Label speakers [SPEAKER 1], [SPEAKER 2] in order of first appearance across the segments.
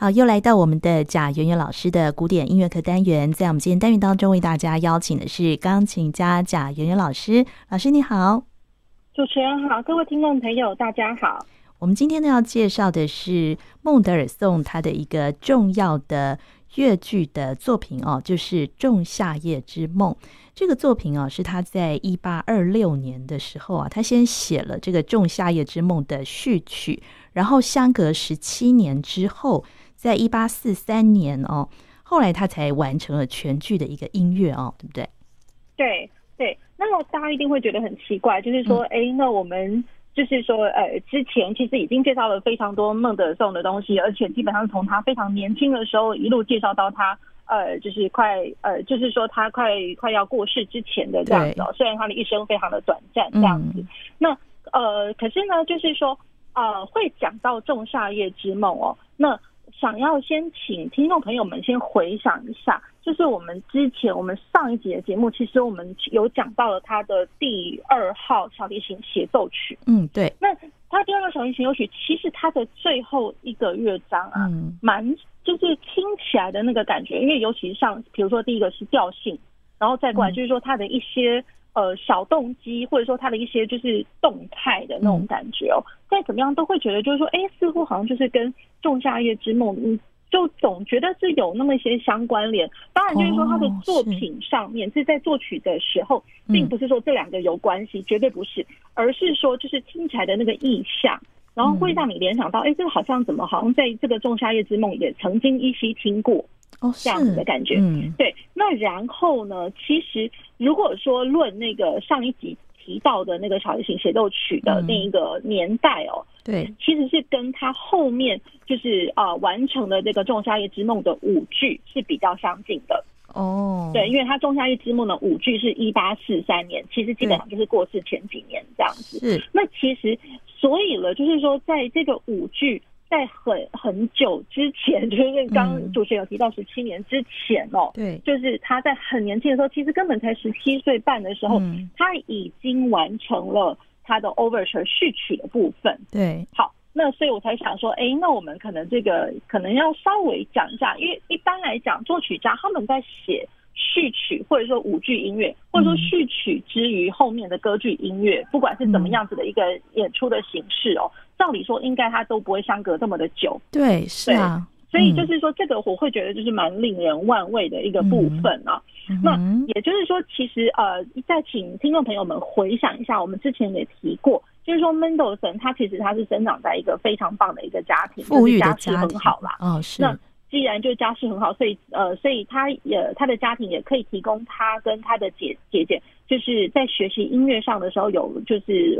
[SPEAKER 1] 好，又来到我们的贾圆圆老师的古典音乐课单元，在我们今天单元当中，为大家邀请的是钢琴家贾圆圆老师。老师你好，
[SPEAKER 2] 主持人好，各位听众朋友大家好。
[SPEAKER 1] 我们今天呢要介绍的是孟德尔颂他的一个重要的乐剧的作品哦，就是《仲夏夜之梦》。这个作品哦，是他在一八二六年的时候啊，他先写了这个《仲夏夜之梦》的序曲，然后相隔十七年之后。在一八四三年哦，后来他才完成了全剧的一个音乐哦，对不对？
[SPEAKER 2] 对对，那么大家一定会觉得很奇怪，就是说，哎、嗯，那我们就是说，呃，之前其实已经介绍了非常多孟德尔颂的东西，而且基本上从他非常年轻的时候一路介绍到他，呃，就是快，呃，就是说他快快要过世之前的这样子哦。虽然他的一生非常的短暂，这样子。嗯、那呃，可是呢，就是说，呃，会讲到《仲夏夜之梦》哦，那。想要先请听众朋友们先回想一下，就是我们之前我们上一集的节目，其实我们有讲到了他的第二号小提琴协奏曲。
[SPEAKER 1] 嗯，对。
[SPEAKER 2] 那他第二号小提琴协奏曲，其实它的最后一个乐章啊，嗯，蛮就是听起来的那个感觉，因为尤其是像比如说第一个是调性，然后再过来就是说它的一些。呃，小动机或者说他的一些就是动态的那种感觉哦，再怎么样都会觉得就是说，哎，似乎好像就是跟《仲夏夜之梦》，嗯，就总觉得是有那么一些相关联。当然，就是说他的作品上面是在作曲的时候，并不是说这两个有关系，绝对不是，而是说就是听起来的那个意象，然后会让你联想到，哎，这个好像怎么好像在这个《仲夏夜之梦》也曾经依稀听过。哦，这样子的感觉，嗯，对。那然后呢？其实如果说论那个上一集提到的那个小提琴协奏曲的那一个年代哦，对，其实是跟他后面就是啊、呃、完成的这个《仲夏夜之梦》的舞剧是比较相近的哦。对，因为他《仲夏夜之梦》的舞剧是一八四三年，其实基本上就是过世前几年这样子。是。那其实所以了，就是说在这个舞剧。在很很久之前，就是因为刚主持人有提到十七年之前哦，对，就是他在很年轻的时候，其实根本才十七岁半的时候，他已经完成了他的 Overture 序曲的部分。对，好，那所以我才想说，哎，那我们可能这个可能要稍微讲一下，因为一般来讲，作曲家他们在写。序曲或者说舞剧音乐，或者说序曲之于后面的歌剧音乐，不管是怎么样子的一个演出的形式哦，照理说应该它都不会相隔这么的久。对，是啊。所以就是说，这个我会觉得就是蛮令人万味的一个部分啊。那也就是说，其实呃，再请听众朋友们回想一下，我们之前也提过，就是说门德尔松他其实他是生长在一个非常棒的一个家庭，富裕的家庭，很好啦。哦，是。那既然就家世很好，所以呃，所以他也他的家庭也可以提供他跟他的姐姐姐，就是在学习音乐上的时候有就是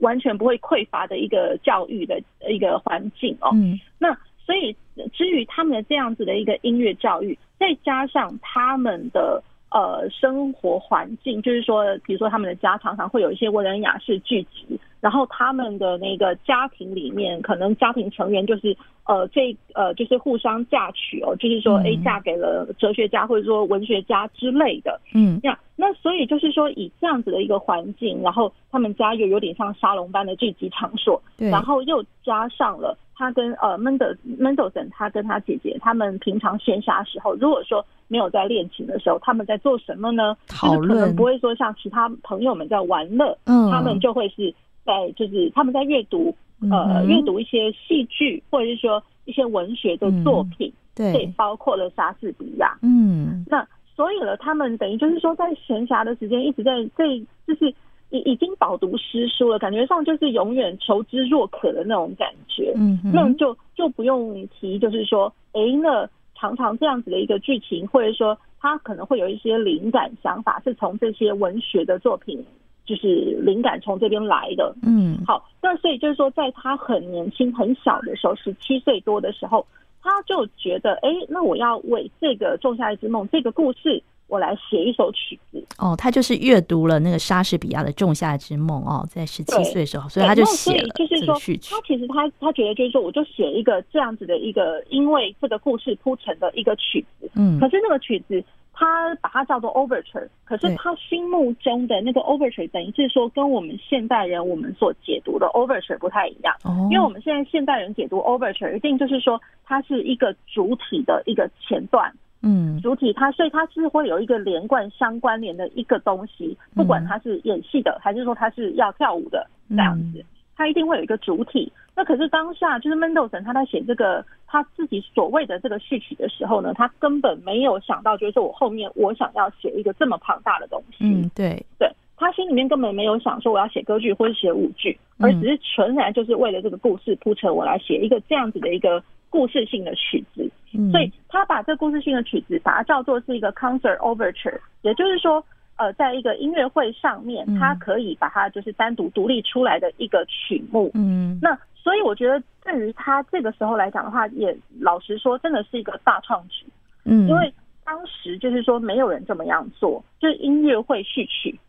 [SPEAKER 2] 完全不会匮乏的一个教育的一个环境哦。嗯，那所以至于他们的这样子的一个音乐教育，再加上他们的呃生活环境，就是说，比如说他们的家常常会有一些文人雅士聚集。然后他们的那个家庭里面，可能家庭成员就是呃，这呃，就是互相嫁娶哦，就是说，哎，嫁给了哲学家或者说文学家之类的，嗯，那那所以就是说，以这样子的一个环境，然后他们家又有点像沙龙般的聚集场所，对，然后又加上了他跟呃 Mendel Mendelson，，他跟他姐姐，他们平常闲暇时候，如果说没有在练琴的时候，他们在做什么呢？讨论，就是可能不会说像其他朋友们在玩乐，嗯，他们就会是。在就是他们在阅读，呃，阅读一些戏剧，或者是说一些文学的作品，嗯、对，包括了莎士比亚。嗯，那所以呢，他们等于就是说，在闲暇的时间一直在在，就是已已经饱读诗书了，感觉上就是永远求知若渴的那种感觉。嗯，那就就不用提，就是说，哎，那常常这样子的一个剧情，或者说他可能会有一些灵感想法，是从这些文学的作品。就是灵感从这边来的，嗯，好，那所以就是说，在他很年轻、很小的时候，十七岁多的时候，他就觉得，哎，那我要为这个《仲夏夜之梦》这个故事，我来写一首曲子。哦，他就是阅读了那个莎士比亚的《仲夏之梦》哦，在十七岁的时候，所以他就写了这个序曲。他其实他他觉得就是说，我就写一个这样子的一个，因为这个故事铺成的一个曲子。嗯，可是那个曲子。他把它叫做 overture，可是他心目中的那个 overture 等于是说跟我们现代人我们所解读的 overture 不太一样，哦，因为我们现在现代人解读 overture 一定就是说它是一个主体的一个前段，嗯，主体它所以它是会有一个连贯相关联的一个东西，不管它是演戏的还是说它是要跳舞的这样子。他一定会有一个主体，那可是当下就是 Mendelssohn 他在写这个他自己所谓的这个序曲的时候呢，他根本没有想到，就是说我后面我想要写一个这么庞大的东西。
[SPEAKER 1] 嗯，对，
[SPEAKER 2] 对他心里面根本没有想说我要写歌剧或者写舞剧，而只是纯然就是为了这个故事铺陈，我来写一个这样子的一个故事性的曲子。所以他把这故事性的曲子把它叫做是一个 concert overture，也就是说。呃，在一个音乐会上面，它可以把它就是单独独立出来的一个曲目。嗯，那所以我觉得对于他这个时候来讲的话，也老实说，真的是一个大创举。嗯，因为当时就是说没有人这么样做，就是音乐会序曲。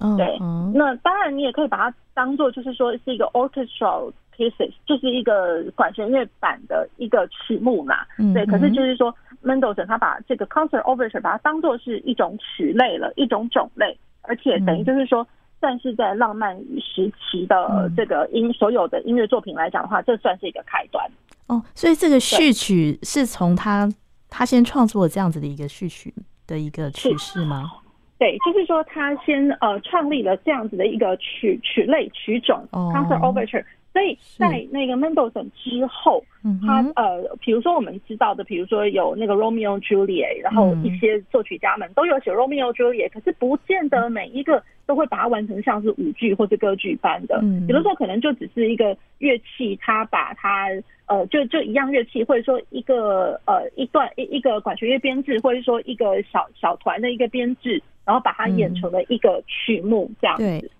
[SPEAKER 2] 嗯，对。那当然你也可以把它当做就是说是一个 orchestral pieces，就是一个管弦乐版的一个曲目嘛。嗯，对。可是就是说。Mendelssohn 他把这个 concert overture 把它当做是一种曲类了，一种种类，而且等于就是说，算是在浪漫时期的这个音所有的音乐作品来讲的话，这算是一个开端。
[SPEAKER 1] 哦，所以这个序曲是从他他先创作这样子的一个序曲的一个曲式吗？
[SPEAKER 2] 对，就是说他先呃创立了这样子的一个曲曲类曲种、哦、concert overture。所以在那个 Mendelssohn 之后，他呃，比如说我们知道的，比如说有那个 Romeo Juliet，然后一些作曲家们都有写 Romeo Juliet，可是不见得每一个都会把它完成像是舞剧或者歌剧般的。有的时候可能就只是一个乐器，他把它呃，就就一样乐器，或者说一个呃一段一一个管弦乐编制，或者说一个小小团的一个编制，然后把它演成了一个曲目这样子。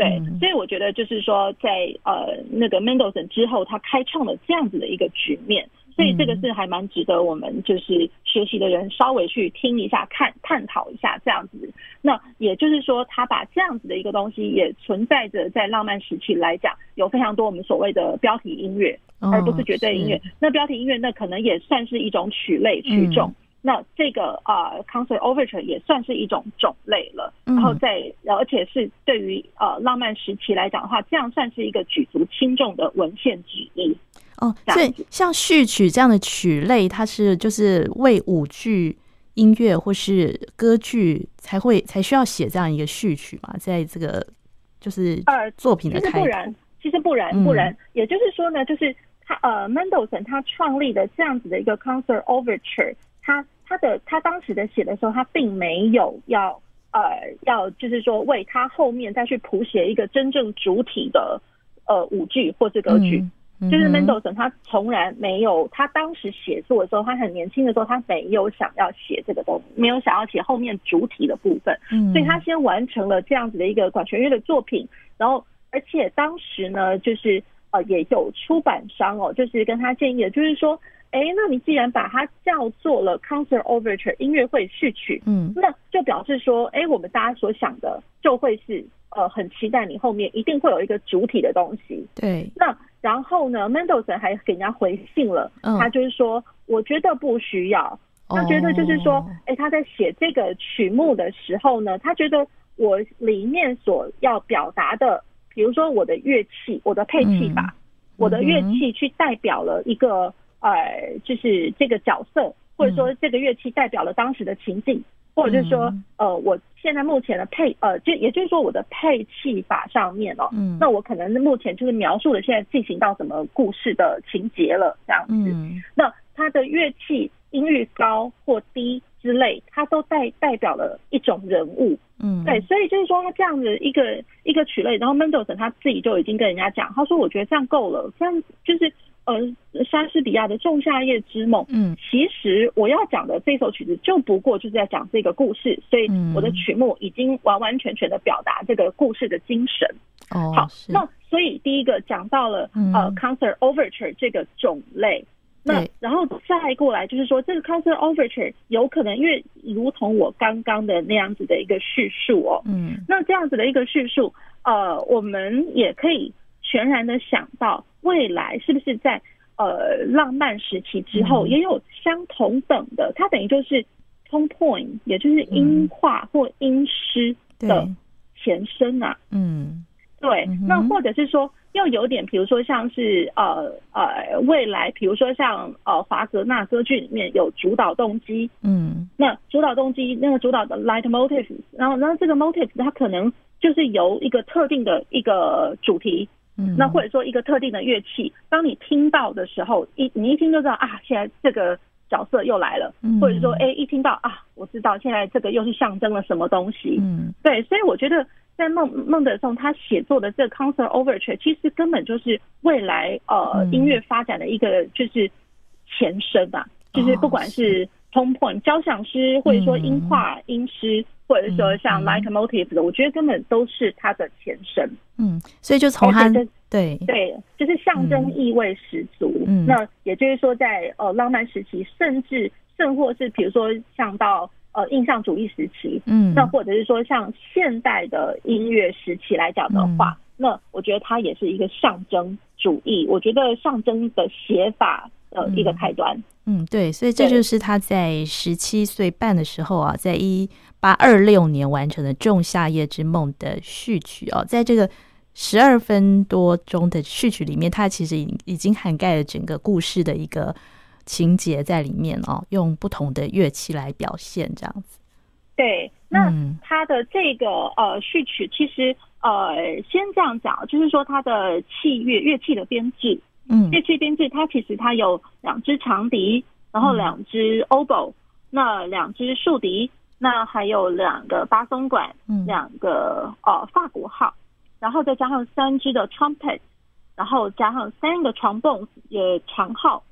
[SPEAKER 2] 对，所以我觉得就是说在，在呃那个 Mendelssohn 之后，他开创了这样子的一个局面，所以这个是还蛮值得我们就是学习的人稍微去听一下、看探讨一下这样子。那也就是说，他把这样子的一个东西也存在着在浪漫时期来讲，有非常多我们所谓的标题音乐，而不是绝对音乐。那标题音乐那可能也算是一种曲类曲种。那这个啊、呃、concert overture 也算是一种种类了，然后在而且是对于呃浪漫时期来讲的话，这样算是一个举足轻重的文献之一。
[SPEAKER 1] 哦，所以像序曲这样的曲类，它是就是为舞剧、音乐或是歌剧才会才需要写这样一个序曲嘛？在这个就是呃作品的开、呃、其实不然，
[SPEAKER 2] 其实不然不然，也就是说呢，就是他呃 Mendelssohn 他创立的这样子的一个 concert overture。他他的他当时的写的时候，他并没有要呃要就是说为他后面再去谱写一个真正主体的呃舞剧或是歌剧，就是 Mendelssohn 他从来没有，他当时写作的时候，他很年轻的时候，他没有想要写这个东西，没有想要写后面主体的部分，嗯、所以他先完成了这样子的一个管弦乐的作品，然后而且当时呢，就是呃也有出版商哦，就是跟他建议的，就是说。哎，那你既然把它叫做了 concert overture 音乐会序曲，嗯，那就表示说，哎，我们大家所想的就会是，呃，很期待你后面一定会有一个主体的东西。
[SPEAKER 1] 对。那
[SPEAKER 2] 然后呢，Mendelssohn 还给人家回信了，嗯，他就是说，我觉得不需要，他觉得就是说，哎，他在写这个曲目的时候呢，他觉得我里面所要表达的，比如说我的乐器，我的配器吧，我的乐器去代表了一个。呃，就是这个角色，或者说这个乐器代表了当时的情景，嗯、或者就是说，呃，我现在目前的配，呃，就也就是说我的配器法上面哦，嗯，那我可能目前就是描述了现在进行到什么故事的情节了，这样子。嗯，那它的乐器音域高或低之类，它都代代表了一种人物。嗯，对，所以就是说他这样子一个一个曲类，然后 Mendelssohn 他自己就已经跟人家讲，他说我觉得这样够了，这样就是。呃，莎士比亚的《仲夏夜之梦》，嗯，其实我要讲的这首曲子就不过就是在讲这个故事，所以我的曲目已经完完全全的表达这个故事的精神。哦，好，那所以第一个讲到了呃，concert overture 这个种类，那然后再过来就是说这个 concert overture 有可能因为如同我刚刚的那样子的一个叙述哦，嗯，那这样子的一个叙述，呃，我们也可以全然的想到。未来是不是在呃浪漫时期之后也有相同等的？它等于就是 tone point，也就是音画或音诗的前身啊。
[SPEAKER 1] 嗯，
[SPEAKER 2] 对。嗯、那或者是说，又有点，比如说像是呃呃，未来，比如说像呃华格纳歌剧里面有主导动机。
[SPEAKER 1] 嗯，
[SPEAKER 2] 那主导动机那个主导的 light motif，然后然后这个 motif 它可能就是由一个特定的一个主题。嗯，那或者说一个特定的乐器，当你听到的时候，一你一听就知道啊，现在这个角色又来了，嗯、或者说哎，一听到啊，我知道现在这个又是象征了什么东西。
[SPEAKER 1] 嗯，
[SPEAKER 2] 对，所以我觉得在孟孟德松他写作的这个 concert overture，其实根本就是未来呃音乐发展的一个就是前身吧，嗯、就是不管是 tone point 交响诗，或者说音画音诗。或者说像 leitmotif 的，我觉得根本都是它的前身。
[SPEAKER 1] 嗯，所以就从它对
[SPEAKER 2] 对，就是象征意味十足。嗯，那也就是说在，在呃浪漫时期，甚至甚或是比如说像到呃印象主义时期，
[SPEAKER 1] 嗯，
[SPEAKER 2] 那或者是说像现代的音乐时期来讲的话，嗯、那我觉得它也是一个象征主义。我觉得象征的写法的一个开端。
[SPEAKER 1] 嗯，对，所以这就是他在十七岁半的时候啊，在一八二六年完成的《仲夏夜之梦》的序曲哦，在这个十二分多钟的序曲里面，它其实已已经涵盖了整个故事的一个情节在里面哦，用不同的乐器来表现这样子。
[SPEAKER 2] 对，那它的这个呃序曲，其实呃先这样讲，就是说它的器乐乐器的编制，
[SPEAKER 1] 嗯，
[SPEAKER 2] 乐器编制，它其实它有两只长笛，然后两只 oboe，那两只竖笛。那还有两个巴松管，两个呃法国号，然后再加上三支的 trumpet，然后加上三个 trombone 也长号，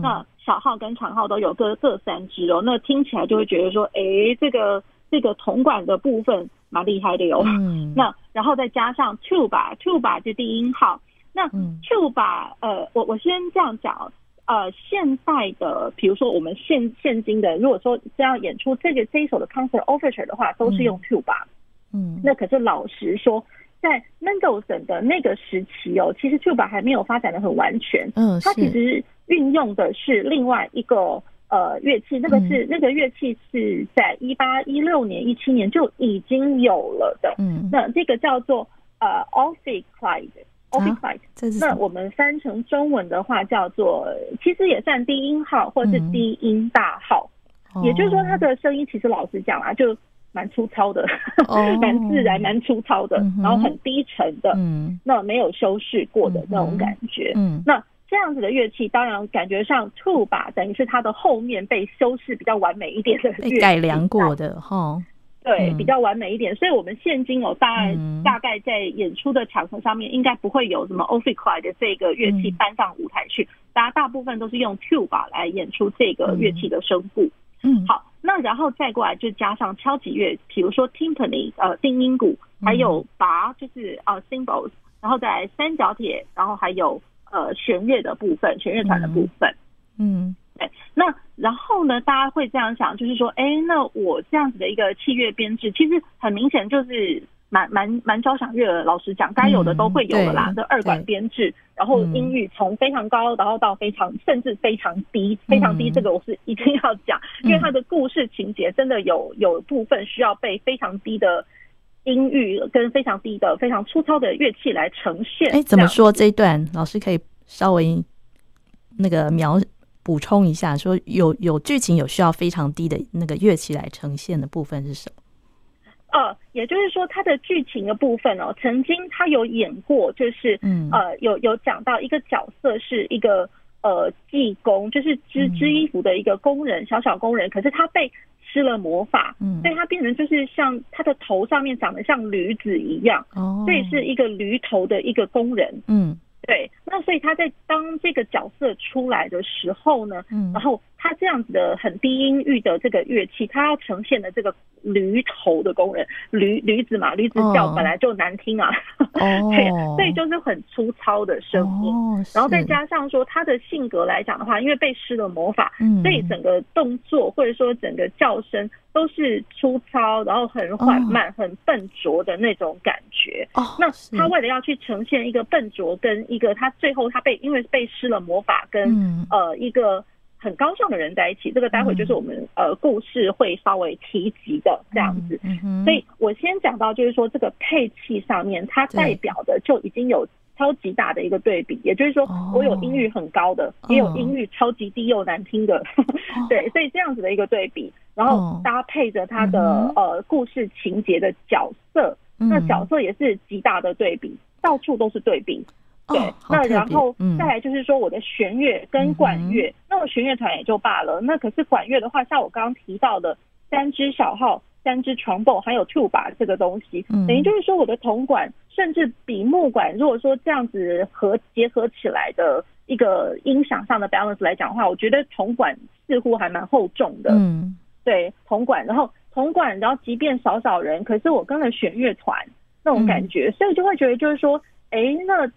[SPEAKER 2] 那小号跟长号都有各各三支哦。那听起来就会觉得说，哎，这个这个铜管的部分蛮厉害的哟。嗯 那然后再加上 tuba，tuba 就低音号。那 tuba 呃，我我先这样讲。呃，现在的比如说我们现现今的，如果说这样演出这个这一首的 concert officer 的话，都是用 tuba。
[SPEAKER 1] 嗯，
[SPEAKER 2] 那可是老实说，在 Mendelssohn 的那个时期哦，其实 tuba 还没有发展的很完全。
[SPEAKER 1] 嗯，
[SPEAKER 2] 它其实运用的是另外一个呃乐器，那个是、嗯、那个乐器是在一八一六年、一七年就已经有了的。
[SPEAKER 1] 嗯，
[SPEAKER 2] 那这个叫做呃 Ophicleide，那我们翻成中文的话叫做，其实也算低音号或是低音大号，嗯、也就是说它的声音其实老实讲啊，就蛮粗糙的，蛮、哦、自然、蛮粗糙的，嗯、然后很低沉的，
[SPEAKER 1] 嗯，
[SPEAKER 2] 那没有修饰过的那种感觉，
[SPEAKER 1] 嗯，
[SPEAKER 2] 那这样子的乐器，当然感觉上 two 吧等于是它的后面被修饰比较完美一点的
[SPEAKER 1] 改良过的哈。
[SPEAKER 2] 对，比较完美一点，所以我们现今哦，大概大概在演出的场合上面，应该不会有什么 Ophicleide 的这个乐器搬上舞台去，大家大部分都是用 tuba 来演出这个乐器的声部。
[SPEAKER 1] 嗯，
[SPEAKER 2] 好，那然后再过来就加上敲击乐，比如说 timpani 呃定音鼓，还有拔就是呃 cymbals，然后再来三角铁，然后还有呃弦乐的部分，弦乐团的部分。
[SPEAKER 1] 嗯。
[SPEAKER 2] 那然后呢？大家会这样想，就是说，哎，那我这样子的一个器乐编制，其实很明显就是蛮蛮蛮交响乐的。老实讲，该有的都会有的啦。这、嗯、二管编制，然后音域从非常高，然后到非常甚至非常低，非常低。这个我是一定要讲，嗯、因为它的故事情节真的有有部分需要被非常低的音域跟非常低的非常粗糙的乐器来呈现。
[SPEAKER 1] 哎，怎么说这一段？老师可以稍微那个描。补充一下，说有有剧情有需要非常低的那个乐器来呈现的部分是什么？
[SPEAKER 2] 呃，也就是说，它的剧情的部分哦，曾经他有演过，就是嗯。呃，有有讲到一个角色是一个呃技工，就是织织衣服的一个工人，小小工人，可是他被施了魔法，嗯，所以他变成就是像他的头上面长得像驴子一样，哦，所以是一个驴头的一个工人，
[SPEAKER 1] 嗯。
[SPEAKER 2] 对，那所以他在当这个角色出来的时候呢，嗯，然后他这样子的很低音域的这个乐器，他要呈现的这个驴头的工人，驴驴子嘛，驴子叫本来就难听啊，
[SPEAKER 1] 哦，
[SPEAKER 2] 对，所以就是很粗糙的声音，哦，然后再加上说他的性格来讲的话，因为被施了魔法，嗯，所以整个动作或者说整个叫声。都是粗糙，然后很缓慢、oh. 很笨拙的那种感觉。
[SPEAKER 1] 哦，
[SPEAKER 2] 那他为了要去呈现一个笨拙，跟一个他最后他被因为被施了魔法，跟、嗯、呃一个很高尚的人在一起。这个待会就是我们、嗯、呃故事会稍微提及的这样子。
[SPEAKER 1] 嗯嗯、
[SPEAKER 2] 所以我先讲到就是说这个配器上面，它代表的就已经有超级大的一个对比，也就是说我有音域很高的，哦、也有音域超级低又难听的，哦、对，所以这样子的一个对比，然后搭配着它的、哦、呃故事情节的角色，嗯、那角色也是极大的对比，到处都是对比。对，哦、那然后再来就是说我的弦乐跟管乐，嗯、那我弦乐团也就罢了，那可是管乐的话，像我刚刚提到的三支小号、三支 trombone 还有 tuba 这个东西，嗯、等于就是说我的铜管甚至比木管，如果说这样子合结合起来的一个音响上的 balance 来讲的话，我觉得铜管似乎还蛮厚重的。嗯，对，铜管，然后铜管，然后即便少少人，可是我跟了弦乐团那种感觉，嗯、所以就会觉得就是说，哎，那。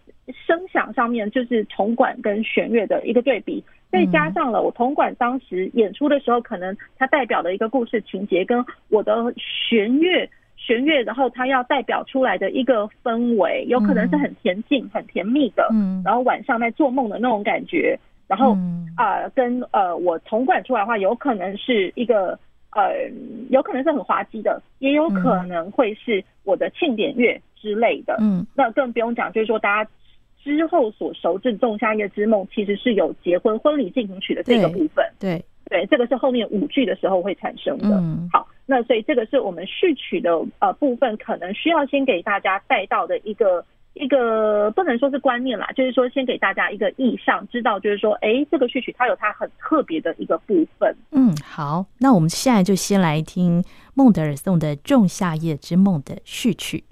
[SPEAKER 2] 声响上面就是铜管跟弦乐的一个对比，再加上了我铜管当时演出的时候，可能它代表的一个故事情节，跟我的弦乐弦乐，然后它要代表出来的一个氛围，有可能是很恬静、很甜蜜的，嗯，然后晚上在做梦的那种感觉，然后啊、呃，跟呃我铜管出来的话，有可能是一个呃，有可能是很滑稽的，也有可能会是我的庆典乐之类的，嗯，那更不用讲，就是说大家。之后所熟知《仲夏夜之梦》其实是有结婚婚礼进行曲的这个部分，
[SPEAKER 1] 对
[SPEAKER 2] 对，对，这个是后面舞剧的时候会产生的。嗯、好，那所以这个是我们序曲的呃部分，可能需要先给大家带到的一个一个不能说是观念啦，就是说先给大家一个意向，知道就是说，哎，这个序曲它有它很特别的一个部分。
[SPEAKER 1] 嗯，好，那我们现在就先来听孟德尔颂的《仲夏夜之梦》的序曲。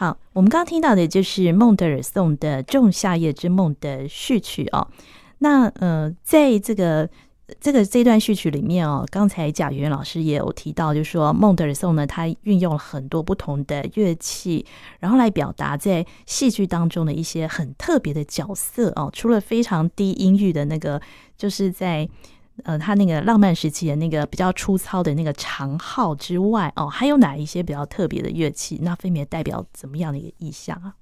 [SPEAKER 1] 好，我们刚刚听到的就是孟德尔颂的《仲夏夜之梦》的序曲哦。那呃，在这个这个这段序曲里面哦，刚才贾圆圆老师也有提到，就是说孟德尔颂呢，他运用了很多不同的乐器，然后来表达在戏剧当中的一些很特别的角色哦。除了非常低音域的那个，就是在。呃，他那个浪漫时期的那个比较粗糙的那个长号之外，哦，还有哪一些比较特别的乐器？那分别代表怎么样的一个意象啊？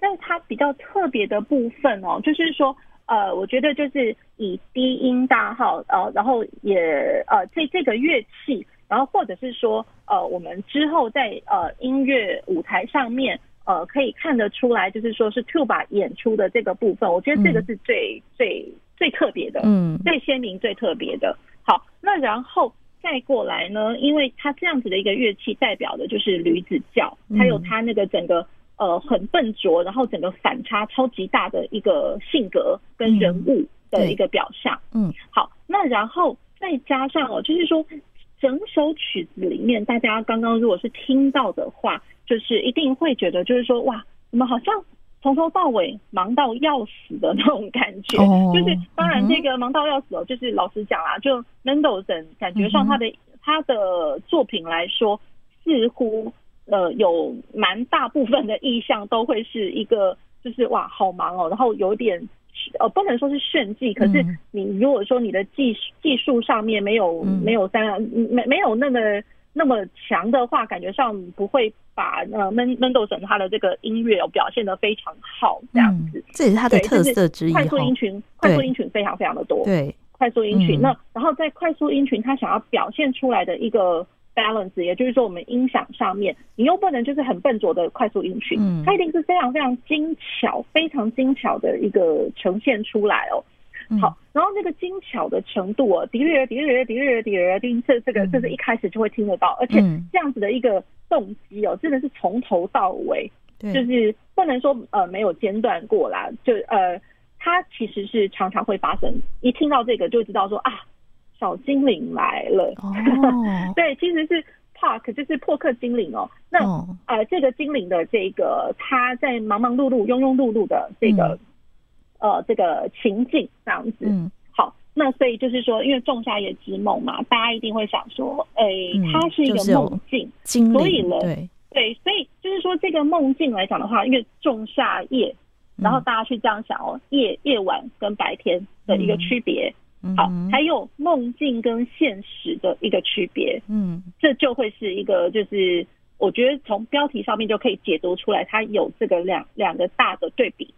[SPEAKER 2] 但是它比较特别的部分哦，就是说，呃，我觉得就是以低音大号，呃，然后也呃，这这个乐器，然后或者是说，呃，我们之后在呃音乐舞台上面，呃，可以看得出来，就是说是 tuba 演出的这个部分，我觉得这个是最、嗯、最。最特别的，嗯，最鲜明、最特别的。好，那然后再过来呢？因为它这样子的一个乐器，代表的就是驴子叫，还有它那个整个呃很笨拙，然后整个反差超级大的一个性格跟人物的一个表象。嗯，好，那然后再加上哦，就是说整首曲子里面，大家刚刚如果是听到的话，就是一定会觉得，就是说哇，我们好像。从头到尾忙到要死的那种感觉，oh, 就是当然这个忙到要死哦，就是老实讲啊，就 Mendelssohn 感觉上他的、mm -hmm. 他的作品来说，似乎呃有蛮大部分的意象都会是一个就是哇好忙哦，然后有点呃不能说是炫技，可是你如果说你的技技术上面没有、mm -hmm. 没有三没没有那么。那么强的话，感觉上不会把呃门门斗神他的这个音乐表现得非常好，这样子，
[SPEAKER 1] 嗯，这也是他的特色之一。
[SPEAKER 2] 快速音群，快速音群非常非常的多。
[SPEAKER 1] 对，
[SPEAKER 2] 快速音群。嗯、那然后在快速音群，他想要表现出来的一个 balance，也就是说，我们音响上面，你又不能就是很笨拙的快速音群，嗯，它一定是非常非常精巧、非常精巧的一个呈现出来哦。好，然后那个精巧的程度哦，迪丽儿，迪丽儿，迪丽儿，迪丽儿，迪，这这个这是一开始就会听得到，而且这样子的一个动机哦，真的是从头到尾，就是不能说呃没有间断过啦，就呃，它其实是常常会发生，一听到这个就知道说啊，小精灵来了，哦、对，其实是 Park 就是破克精灵哦，那、哦、呃这个精灵的这个他在忙忙碌碌、庸庸碌碌的这个。呃，这个情境这样子，嗯，好，那所以就是说，因为仲夏夜之梦嘛，大家一定会想说，哎、欸，它是一个梦境，
[SPEAKER 1] 嗯，
[SPEAKER 2] 所以呢，
[SPEAKER 1] 对。
[SPEAKER 2] 对，所以就是说，这个梦境来讲的话，因为仲夏夜，然后大家去这样想哦，夜夜晚跟白天的一个区别，嗯，好，还有梦境跟现实的一个区别，嗯，这就会是一个，就是我觉得从标题上面就可以解读出来，它有这个两两个大的对比。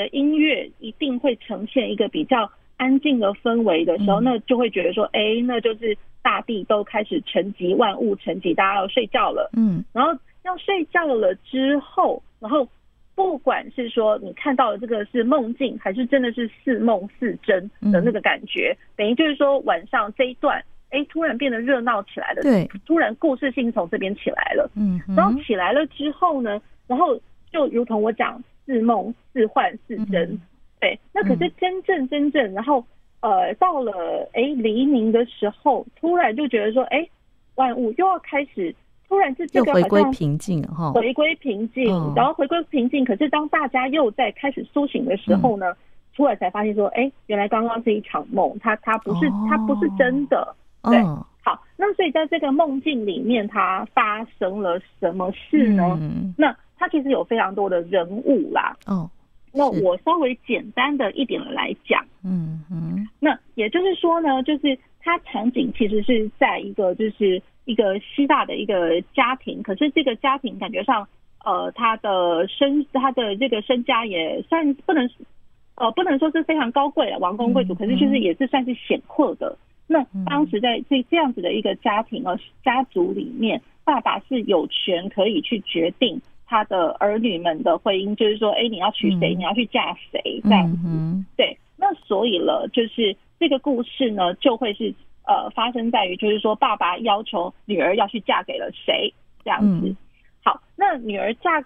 [SPEAKER 2] 的音乐一定会呈现一个比较安静的氛围的时候，那就会觉得说，哎、欸，那就是大地都开始沉寂，万物沉寂，大家要睡觉了。嗯，然后要睡觉了之后，然后不管是说你看到的这个是梦境，还是真的是似梦似真的那个感觉，等于就是说晚上这一段，哎、欸，突然变得热闹起来了。对，突然故事性从这边起来了。嗯，然后起来了之后呢，然后就如同我讲。似梦似幻似真、嗯，对。那可是真正真正，然后呃，到了哎黎明的时候，突然就觉得说，哎，万物又要开始，突然是这个
[SPEAKER 1] 回归平静哈，
[SPEAKER 2] 回归平静，然后回归平静。可是当大家又在开始苏醒的时候呢，突、嗯、然才发现说，哎，原来刚刚是一场梦，它它不是它不是真的。对、哦，好，那所以在这个梦境里面，它发生了什么事呢？嗯、那它其实有非常多的人物啦，哦，那我稍微简单的一点来讲，嗯嗯，那也就是说呢，就是它场景其实是在一个就是一个希腊的一个家庭，可是这个家庭感觉上，呃，他的身他的这个身家也算不能，呃，不能说是非常高贵的王公贵族，可是就是也是算是显赫的。那当时在这这样子的一个家庭呃家族里面，爸爸是有权可以去决定。他的儿女们的婚姻，就是说，哎，你要娶谁，你要去嫁谁，这样子。对，那所以了，就是这个故事呢，就会是呃，发生在于，就是说，爸爸要求女儿要去嫁给了谁，这样子。好，那女儿嫁，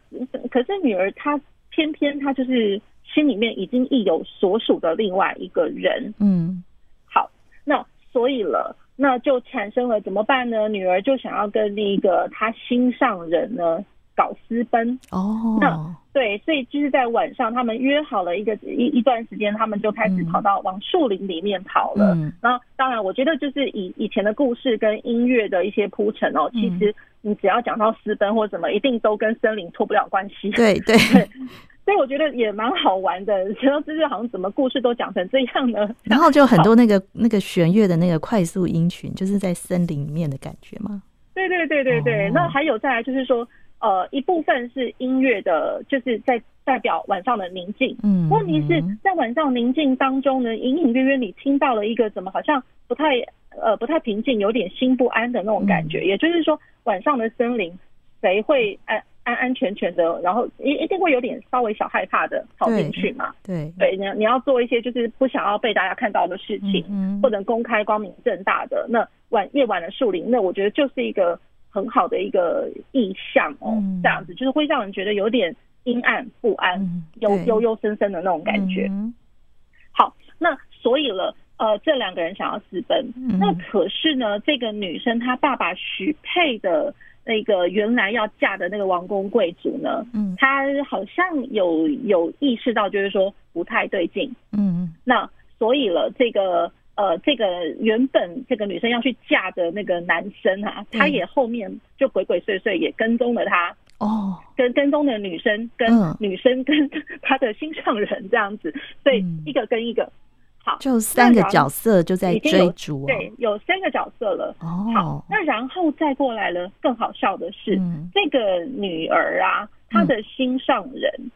[SPEAKER 2] 可是女儿她偏偏她就是心里面已经意有所属的另外一个人。嗯，好，那所以了，那就产生了怎么办呢？女儿就想要跟那个她心上人呢搞私奔
[SPEAKER 1] 哦。
[SPEAKER 2] 那对，所以就是在晚上，他们约好了一个一一段时间，他们就开始跑到往树林里面跑了。嗯，然后当然，我觉得就是以以前的故事跟音乐的一些铺陈哦，其实你只要讲到私奔或什么，一定都跟森林脱不了关系。
[SPEAKER 1] 对 对。
[SPEAKER 2] 对所以我觉得也蛮好玩的，然后就是好像怎么故事都讲成这样呢？
[SPEAKER 1] 然后就很多那个那个弦乐的那个快速音群，就是在森林里面的感觉吗？
[SPEAKER 2] 对对对对对。那还有再来就是说，呃，一部分是音乐的，就是在代表晚上的宁静。嗯。问题是在晚上宁静当中呢，隐隐约约你听到了一个怎么好像不太呃不太平静，有点心不安的那种感觉。也就是说，晚上的森林谁会安？安安全全的，然后一一定会有点稍微小害怕的跑进去嘛。
[SPEAKER 1] 对
[SPEAKER 2] 对，你你要做一些就是不想要被大家看到的事情，嗯，不能公开光明正大的。那晚夜晚的树林，那我觉得就是一个很好的一个意象哦，嗯，这样子就是会让人觉得有点阴暗不安，幽幽幽深深的那种感觉。嗯，好，那所以了，呃，这两个人想要私奔，嗯，那可是呢，这个女生她爸爸许配的。那个原来要嫁的那个王公贵族呢，嗯，他好像有有意识到，就是说不太对劲，嗯，那所以了，这个呃，这个原本这个女生要去嫁的那个男生啊，他也后面就鬼鬼祟祟也跟踪了他，哦，跟跟踪的女生跟女生跟他的心上人这样子，所以一个跟一个。好，
[SPEAKER 1] 就三个角色就在追逐，哦，
[SPEAKER 2] 对，有三个角色了。哦，好，那然后再过来了，更好笑的是，嗯，这个女儿啊，她的心上人，嗯，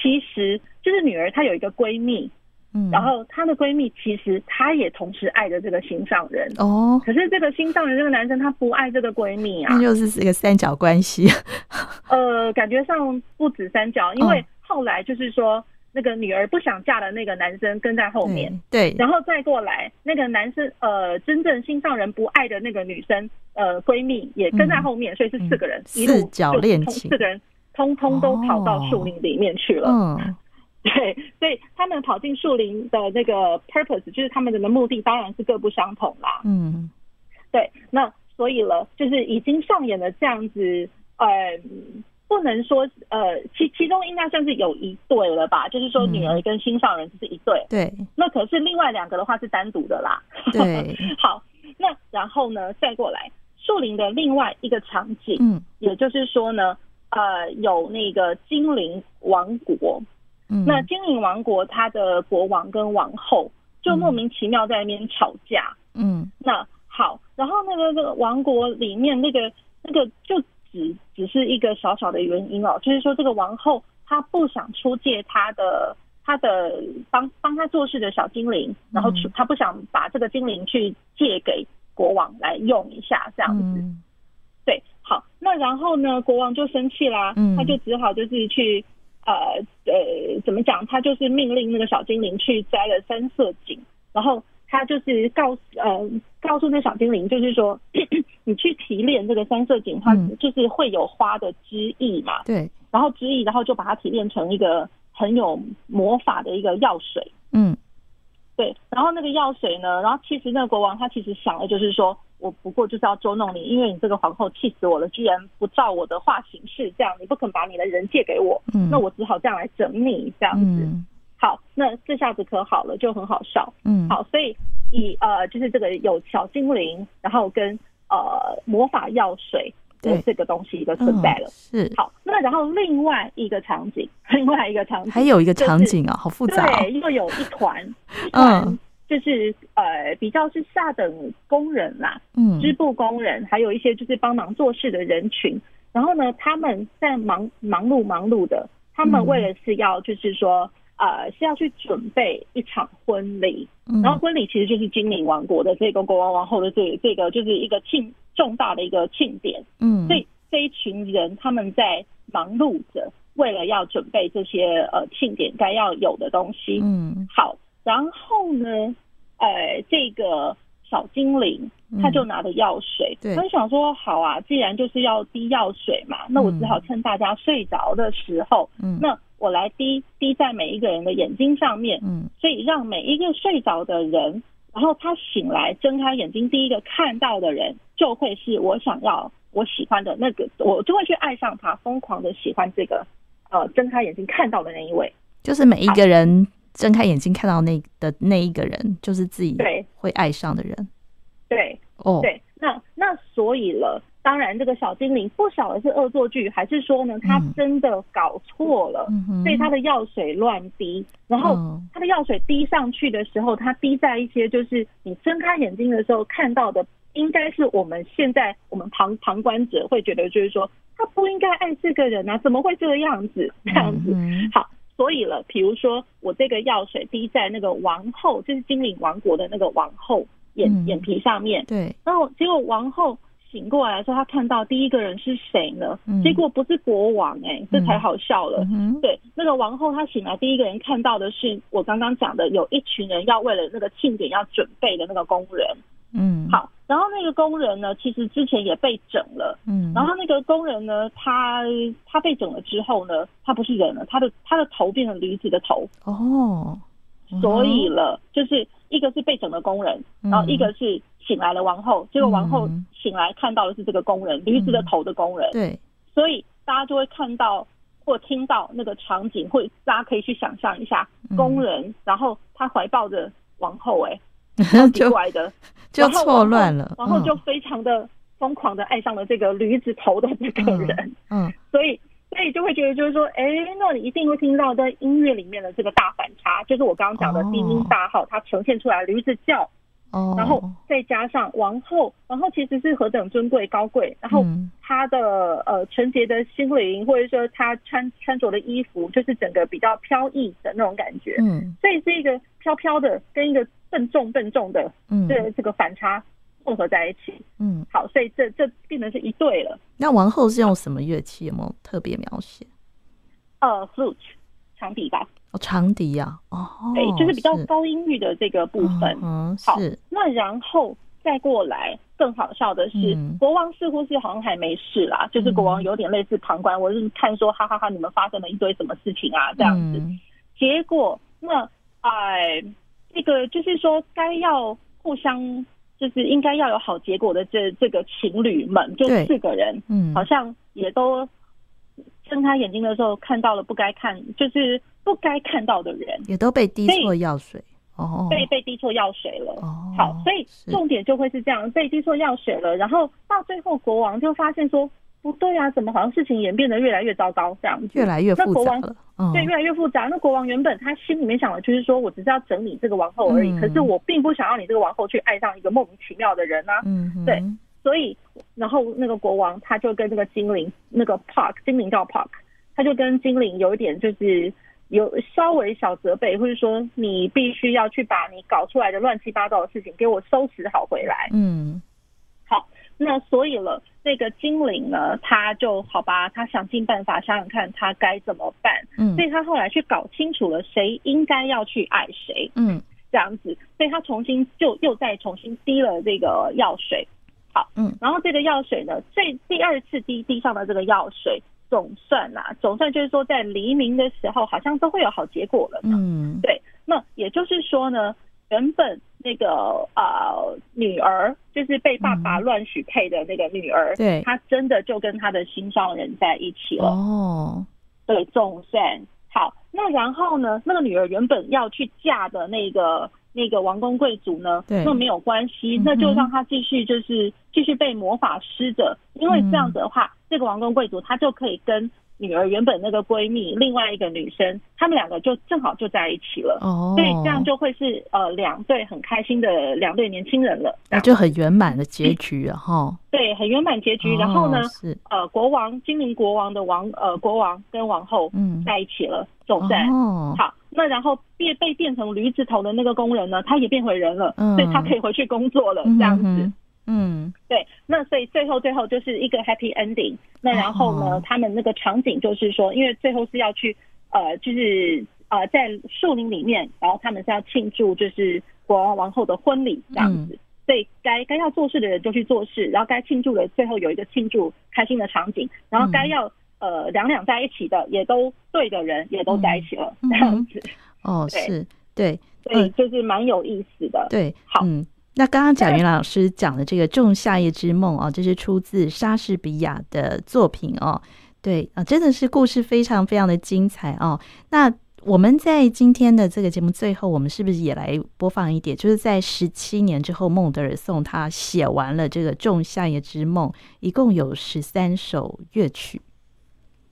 [SPEAKER 2] 其实就是女儿，她有一个闺蜜，嗯，然后她的闺蜜其实她也同时爱着这个心上人。哦，可是这个心上人这个男生他不爱这个闺蜜啊，
[SPEAKER 1] 那就是一个三角关系。
[SPEAKER 2] 呃，感觉上不止三角，因为后来就是说。那个女儿不想嫁的那个男生跟在后面，
[SPEAKER 1] 对，
[SPEAKER 2] 然后再过来那个男生，呃，真正心上人不爱的那个女生，呃，闺蜜也跟在后面，嗯、所以是四个人，一路
[SPEAKER 1] 四角恋情，
[SPEAKER 2] 四个人通通都跑到树林里面去了。
[SPEAKER 1] 哦、嗯，
[SPEAKER 2] 对，所以他们跑进树林的那个 purpose，就是他们的目的当然是各不相同啦。嗯，对，那所以了，就是已经上演了这样子，呃。不能说呃，其其中应该算是有一对了吧，就是说女儿跟心上人就是一对。嗯、对。那可是另外两个的话是单独的啦。
[SPEAKER 1] 对。
[SPEAKER 2] 好，那然后呢，再过来树林的另外一个场景，嗯，也就是说呢，呃，有那个精灵王国。嗯。那精灵王国，他的国王跟王后就莫名其妙在那边吵架。嗯。那好，然后那个那个王国里面那个那个就。只只是一个小小的原因哦，就是说这个王后她不想出借她的她的帮帮她做事的小精灵，然后她不想把这个精灵去借给国王来用一下这样子。对，好，那然后呢，国王就生气啦，他就只好就是去呃呃怎么讲，他就是命令那个小精灵去摘了三色堇，然后。他就是告诉呃，告诉那小精灵，就是说，你去提炼这个三色堇，它就是会有花的汁液嘛。
[SPEAKER 1] 对。
[SPEAKER 2] 然后汁液，然后就把它提炼成一个很有魔法的一个药水。嗯。对。然后那个药水呢，然后其实那个国王他其实想的就是说，我不过就是要捉弄你，因为你这个皇后气死我了，居然不照我的话行事，这样你不肯把你的人借给我，嗯，那我只好这样来整你这样子。嗯好，那这下子可好了，就很好笑。嗯，好，所以以呃，就是这个有小精灵，然后跟呃魔法药水对这个东西一个存在了。嗯、是，好，那然后另外一个场景，另外一个场景，
[SPEAKER 1] 还有一个场景啊，就是、好复杂、哦。
[SPEAKER 2] 对，又有一团，一团就是、嗯、呃比较是下等工人啦，嗯，织布工人，还有一些就是帮忙做事的人群。然后呢，他们在忙忙碌忙碌的，他们为了是要就是说。嗯呃，是要去准备一场婚礼，然后婚礼其实就是精灵王国的这个国王王后的这个、这个就是一个庆重大的一个庆典，嗯，所以这一群人他们在忙碌着，为了要准备这些呃庆典该要有的东西，嗯，好，然后呢，呃，这个小精灵他就拿着药水，嗯、他就想说，好啊，既然就是要滴药水嘛，那我只好趁大家睡着的时候，嗯，那。我来滴滴在每一个人的眼睛上面，嗯，所以让每一个睡着的人然后他醒来睁开眼睛，第一个看到的人就会是我想要、我喜欢的那个，我就会去爱上他，疯狂的喜欢这个呃睁开眼睛看到的那一位。
[SPEAKER 1] 就是每一个人睁开眼睛看到那的那一个人，就是自己对会爱上的人。
[SPEAKER 2] 对，
[SPEAKER 1] 哦，
[SPEAKER 2] 对，那那所以了。当然，这个小精灵不晓得是恶作剧，还是说呢，他真的搞错了，嗯、所以他的药水乱滴。然后他的药水滴上去的时候，他滴在一些就是你睁开眼睛的时候看到的，应该是我们现在我们旁旁观者会觉得就是说，他不应该爱这个人啊，怎么会这个样子？这样子。好，所以了，比如说我这个药水滴在那个王后，就是精灵王国的那个王后眼眼皮上面，
[SPEAKER 1] 对，
[SPEAKER 2] 然后结果王后。醒过来的时候，她看到第一个人是谁呢？嗯、结果不是国王哎、欸，这才好笑了。嗯、对，那个王后她醒来，第一个人看到的是我刚刚讲的，有一群人要为了那个庆典要准备的那个工人。嗯，好，然后那个工人呢，其实之前也被整了。嗯，然后那个工人呢，他他被整了之后呢，他不是人了，他的他的头变成驴子的头。哦，所以了，就是一个是被整的工人，然后一个是。醒来了，王后。结果王后醒来看到的是这个工人，驴子的头的工人。
[SPEAKER 1] 对，
[SPEAKER 2] 所以大家就会看到或听到那个场景，会大家可以去想象一下，工人，然后他怀抱着王后，哎，超 奇怪的，
[SPEAKER 1] 就错乱了。
[SPEAKER 2] 然后就非常的疯狂的爱上了这个驴子头的这个人。嗯，所以所以就会觉得就是说，哎，那你一定会听到在音乐里面的这个大反差，就是我刚刚讲的低音大号，它呈现出来驴子叫。哦，然后再加上王后，王后其实是何等尊贵高贵，然后她的呃纯洁的心灵，或者说她穿穿着的衣服，就是整个比较飘逸的那种感觉，嗯，所以是一个飘飘的跟一个笨重笨重的，嗯，这这个反差混合在一起，嗯，好，所以这这变成是一对了。
[SPEAKER 1] 那王后是用什么乐器？有没有特别描写？
[SPEAKER 2] 呃，flute，长笛吧。
[SPEAKER 1] 哦，长笛呀，哦，
[SPEAKER 2] 对，就是比较高音域的这个部分。
[SPEAKER 1] 嗯，
[SPEAKER 2] 好，那然后再过来，更好笑的是，国王似乎是好像还没事啦，就是国王有点类似旁观，我是看说，哈哈哈，你们发生了一堆什么事情啊，这样子。结果，那哎，这个就是说，该要互相，就是应该要有好结果的这这个情侣们，就四个人，嗯，好像也都睁开眼睛的时候看到了不该看，就是。不该看到的人
[SPEAKER 1] 也都被滴错药水哦，
[SPEAKER 2] 被被滴错药水了。哦，好，所以重点就会是这样，被滴错药水了。然后到最后，国王就发现说不对啊，怎么好像事情演变得越来越糟糕这样子，
[SPEAKER 1] 越来越复杂了。那国王，
[SPEAKER 2] 嗯，对，越来越复杂。那国王原本他心里面想的就是说我只是要整理这个王后而已，嗯，可是我并不想要你这个王后去爱上一个莫名其妙的人啊。嗯哼，对，所以然后那个国王他就跟那个精灵那个 Park 精灵叫 Park，他就跟精灵有一点就是。有稍微小责备，或者说你必须要去把你搞出来的乱七八糟的事情给我收拾好回来。嗯，好，那所以了，这个精灵呢，他就好吧，他想尽办法想想看他该怎么办。嗯，所以他后来去搞清楚了谁应该要去爱谁。嗯，这样子，所以他重新就又再重新滴了这个药水。好，嗯，然后这个药水呢，最第二次滴滴上的这个药水。总算啦，总算就是说，在黎明的时候，好像都会有好结果了。嗯，对。那也就是说呢，原本那个呃女儿，就是被爸爸乱许配的那个女儿，对，她真的就跟她的心上人在一起了。哦，对，总算好。那然后呢，那个女儿原本要去嫁的那个那个王公贵族呢，对，那没有关系，那就让她继续就是继续被魔法师的，因为这样子的话。这个王公贵族，他就可以跟女儿原本那个闺蜜另外一个女生，她们两个就正好就在一起了。哦，所以这样就会是呃两对很开心的两对年轻人了，
[SPEAKER 1] 那就很圆满的结局啊！哈，
[SPEAKER 2] 对，很圆满结局。然后呢，是呃国王精灵国王的王呃国王跟王后嗯在一起了，总算哦好。那然后变被变成驴子头的那个工人呢，他也变回人了，所以他可以回去工作了，这样子。嗯，对，那所以最后最后就是一个 happy ending。那然后呢，哦、他们那个场景就是说，因为最后是要去呃，就是呃，在树林里面，然后他们是要庆祝就是国王王后的婚礼这样子。嗯、所以该该要做事的人就去做事，然后该庆祝的最后有一个庆祝开心的场景，然后该要、嗯、呃两两在一起的也都对的人也都在一起了、嗯、这样子。
[SPEAKER 1] 哦，对是对。
[SPEAKER 2] 所以就是蛮有意思的。
[SPEAKER 1] 对，
[SPEAKER 2] 好，
[SPEAKER 1] 嗯，那刚刚贾云老师讲的这个《仲夏夜之梦》哦，这是出自莎士比亚的作品哦。对啊，真的是故事非常非常的精彩哦。那我们在今天的这个节目最后，我们是不是也来播放一点？就是在十七年之后，孟德尔颂他写完了这个《仲夏夜之梦》，一共有十三首乐曲。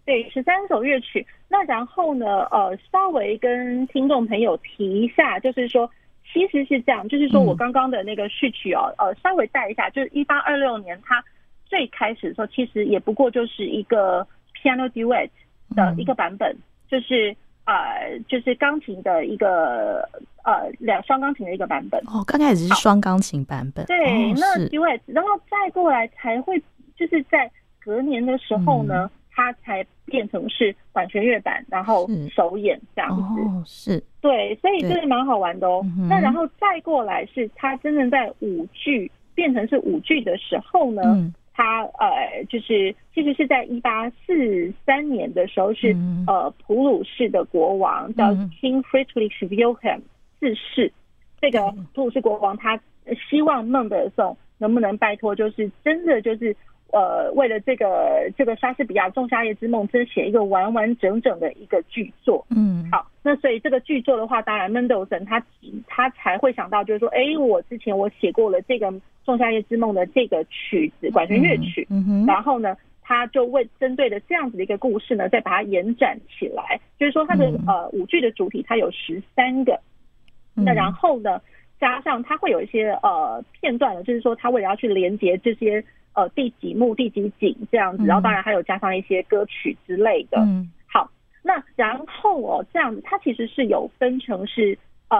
[SPEAKER 2] 对，十三首乐曲。那然后呢，呃，稍微跟听众朋友提一下，就是说，其实是这样，就是说我刚刚的那个序曲哦，呃，稍微带一下，就是一八二六年他最开始的时候，其实也不过就是一个 piano duet 的一个版本，就是。呃，就是钢琴的一个呃两双钢琴的一个版本。
[SPEAKER 1] 哦，刚开始是双钢琴版本，
[SPEAKER 2] 对，哦、那 duet，然后再过来才会就是在隔年的时候呢，嗯、它才变成是管弦乐版，然后首演这样子，
[SPEAKER 1] 哦，是，
[SPEAKER 2] 对，所以这是蛮好玩的哦。那然后再过来是它真正在舞剧变成是舞剧的时候呢。嗯。他呃，就是其实是在一八四三年的时候是，嗯、呃普鲁士的国王叫 King Friedrich Wilhelm 四世。这个普鲁士国王他希望孟德尔颂能不能拜托，就是真的就是呃，为了这个这个莎士比亚《仲夏夜之梦》，真写一个完完整整的一个剧作。嗯，好，那所以这个剧作的话，当然 Mendelssohn 他他才会想到，就是说，哎，我之前我写过了这个。《仲夏夜之梦》的这个曲子，管弦乐曲，嗯嗯、然后呢，他就为针对的这样子的一个故事呢，再把它延展起来。就是说，它的、嗯、呃舞剧的主体，它有十三个。嗯、那然后呢，加上它会有一些呃片段的，就是说，他为了要去连接这些呃第几幕、第几景这样子，然后当然还有加上一些歌曲之类的。嗯，好，那然后哦，这样子，它其实是有分成是呃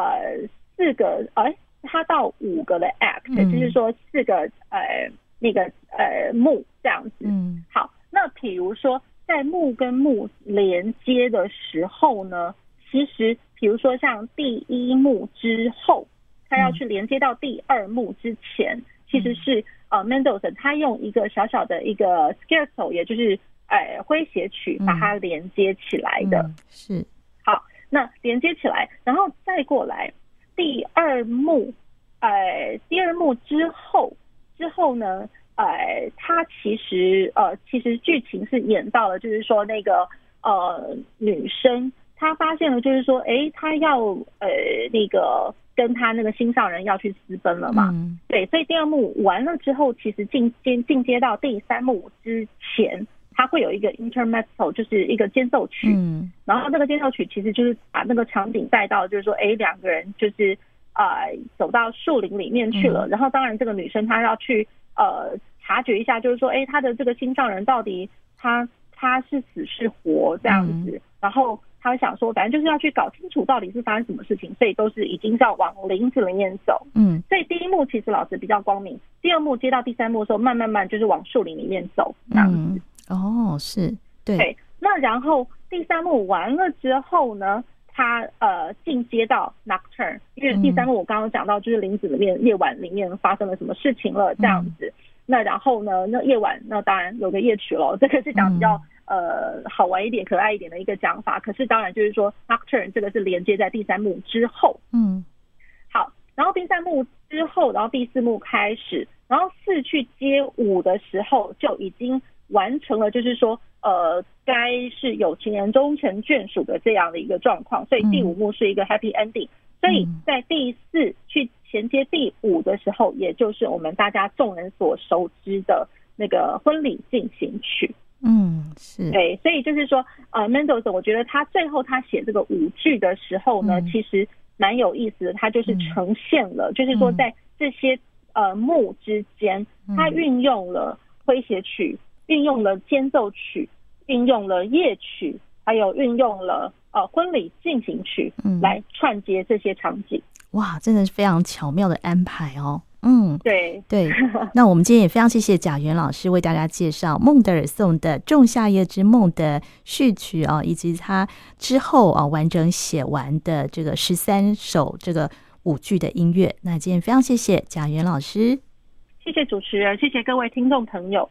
[SPEAKER 2] 四个哎。它到五个的 act，、嗯、就是说四个呃那个呃幕这样子。嗯，好，那比如说在幕跟幕连接的时候呢，其实比如说像第一幕之后，他要去连接到第二幕之前，嗯、其实是呃 Mendelssohn 他用一个小小的一个 scherzo，也就是呃诙谐曲把它连接起来的。嗯、
[SPEAKER 1] 是，
[SPEAKER 2] 好，那连接起来，然后再过来。第二幕，呃，第二幕之后，之后呢，呃，他其实，呃，其实剧情是演到了，就是说那个，呃，女生她发现了，就是说，哎，她要，呃，那个跟他那个心上人要去私奔了嘛，嗯、对，所以第二幕完了之后，其实进进进阶到第三幕之前。他会有一个 intermezzo，就是一个间奏曲，嗯，然后这个间奏曲其实就是把那个场景带到，就是说，哎，两个人就是呃走到树林里面去了，嗯、然后当然这个女生她要去呃察觉一下，就是说，哎，她的这个心上人到底他他是死是活这样子，嗯、然后他想说，反正就是要去搞清楚到底是发生什么事情，所以都是已经要往林子里面走，嗯，所以第一幕其实老师比较光明，第二幕接到第三幕的时候，慢慢慢就是往树林里面走这样子。嗯
[SPEAKER 1] 哦，是对，
[SPEAKER 2] 对。那然后第三幕完了之后呢，他呃进阶到 Nocturne，因为第三幕我刚刚讲到就是林子里面夜晚里面发生了什么事情了这样子。嗯、那然后呢，那夜晚那当然有个夜曲喽，这个是讲比较、嗯、呃好玩一点、可爱一点的一个讲法。可是当然就是说 Nocturne 这个是连接在第三幕之后。嗯，好。然后第三幕之后，然后第四幕开始，然后四去接五的时候就已经。完成了，就是说，呃，该是有情人终成眷属的这样的一个状况，所以第五幕是一个 happy ending，嗯。所以在第四去衔接第五的时候，也就是我们大家众人所熟知的那个婚礼进行曲。
[SPEAKER 1] 嗯，是
[SPEAKER 2] 对，所以就是说，呃，Mendelssohn 我觉得他最后他写这个舞剧的时候呢，嗯、其实蛮有意思的，他就是呈现了，嗯、就是说在这些呃幕之间，他运用了诙谐曲。运用了间奏曲，运用了夜曲，还有运用了呃婚礼进行曲，来串接这些场景。
[SPEAKER 1] 哇，真的是非常巧妙的安排哦。嗯，
[SPEAKER 2] 对
[SPEAKER 1] 对。那我们今天也非常谢谢贾元老师为大家介绍孟德尔颂的《仲夏夜之梦》的序曲啊，以及他之后啊完整写完的这个十三首这个舞剧的音乐。那今天非常谢谢贾元老师，
[SPEAKER 2] 谢谢主持人，谢谢各位听众朋友。